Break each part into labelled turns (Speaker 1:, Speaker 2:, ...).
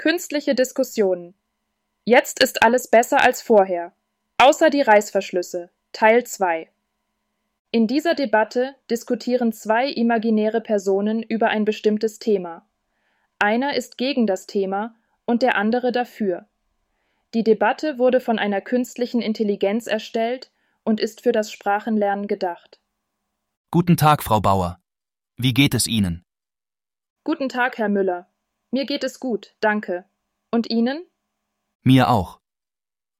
Speaker 1: Künstliche Diskussionen. Jetzt ist alles besser als vorher. Außer die Reißverschlüsse. Teil 2. In dieser Debatte diskutieren zwei imaginäre Personen über ein bestimmtes Thema. Einer ist gegen das Thema und der andere dafür. Die Debatte wurde von einer künstlichen Intelligenz erstellt und ist für das Sprachenlernen gedacht.
Speaker 2: Guten Tag, Frau Bauer. Wie geht es Ihnen?
Speaker 1: Guten Tag, Herr Müller. Mir geht es gut, danke. Und Ihnen?
Speaker 2: Mir auch.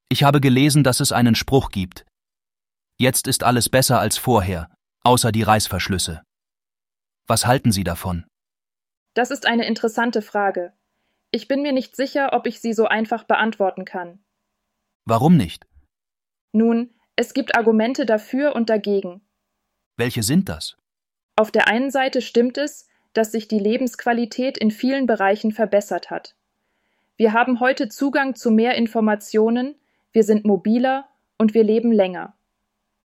Speaker 2: Ich habe gelesen, dass es einen Spruch gibt. Jetzt ist alles besser als vorher, außer die Reißverschlüsse. Was halten Sie davon?
Speaker 1: Das ist eine interessante Frage. Ich bin mir nicht sicher, ob ich sie so einfach beantworten kann.
Speaker 2: Warum nicht?
Speaker 1: Nun, es gibt Argumente dafür und dagegen.
Speaker 2: Welche sind das?
Speaker 1: Auf der einen Seite stimmt es, dass sich die Lebensqualität in vielen Bereichen verbessert hat. Wir haben heute Zugang zu mehr Informationen, wir sind mobiler und wir leben länger.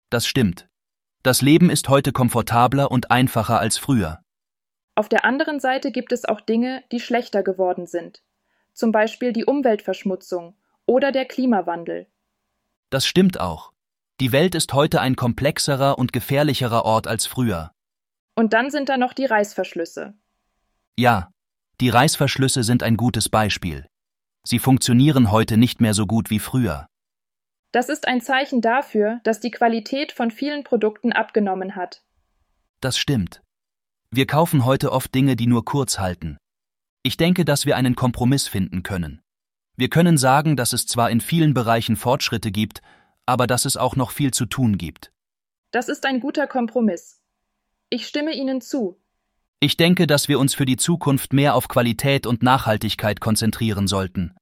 Speaker 2: Das stimmt. Das Leben ist heute komfortabler und einfacher als früher.
Speaker 1: Auf der anderen Seite gibt es auch Dinge, die schlechter geworden sind, zum Beispiel die Umweltverschmutzung oder der Klimawandel.
Speaker 2: Das stimmt auch. Die Welt ist heute ein komplexerer und gefährlicherer Ort als früher.
Speaker 1: Und dann sind da noch die Reißverschlüsse.
Speaker 2: Ja, die Reißverschlüsse sind ein gutes Beispiel. Sie funktionieren heute nicht mehr so gut wie früher.
Speaker 1: Das ist ein Zeichen dafür, dass die Qualität von vielen Produkten abgenommen hat.
Speaker 2: Das stimmt. Wir kaufen heute oft Dinge, die nur kurz halten. Ich denke, dass wir einen Kompromiss finden können. Wir können sagen, dass es zwar in vielen Bereichen Fortschritte gibt, aber dass es auch noch viel zu tun gibt.
Speaker 1: Das ist ein guter Kompromiss. Ich stimme Ihnen zu.
Speaker 2: Ich denke, dass wir uns für die Zukunft mehr auf Qualität und Nachhaltigkeit konzentrieren sollten.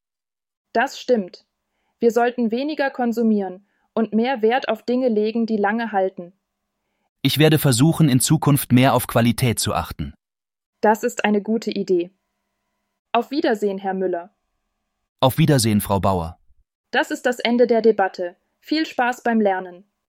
Speaker 1: Das stimmt. Wir sollten weniger konsumieren und mehr Wert auf Dinge legen, die lange halten.
Speaker 2: Ich werde versuchen, in Zukunft mehr auf Qualität zu achten.
Speaker 1: Das ist eine gute Idee. Auf Wiedersehen, Herr Müller.
Speaker 2: Auf Wiedersehen, Frau Bauer.
Speaker 1: Das ist das Ende der Debatte. Viel Spaß beim Lernen.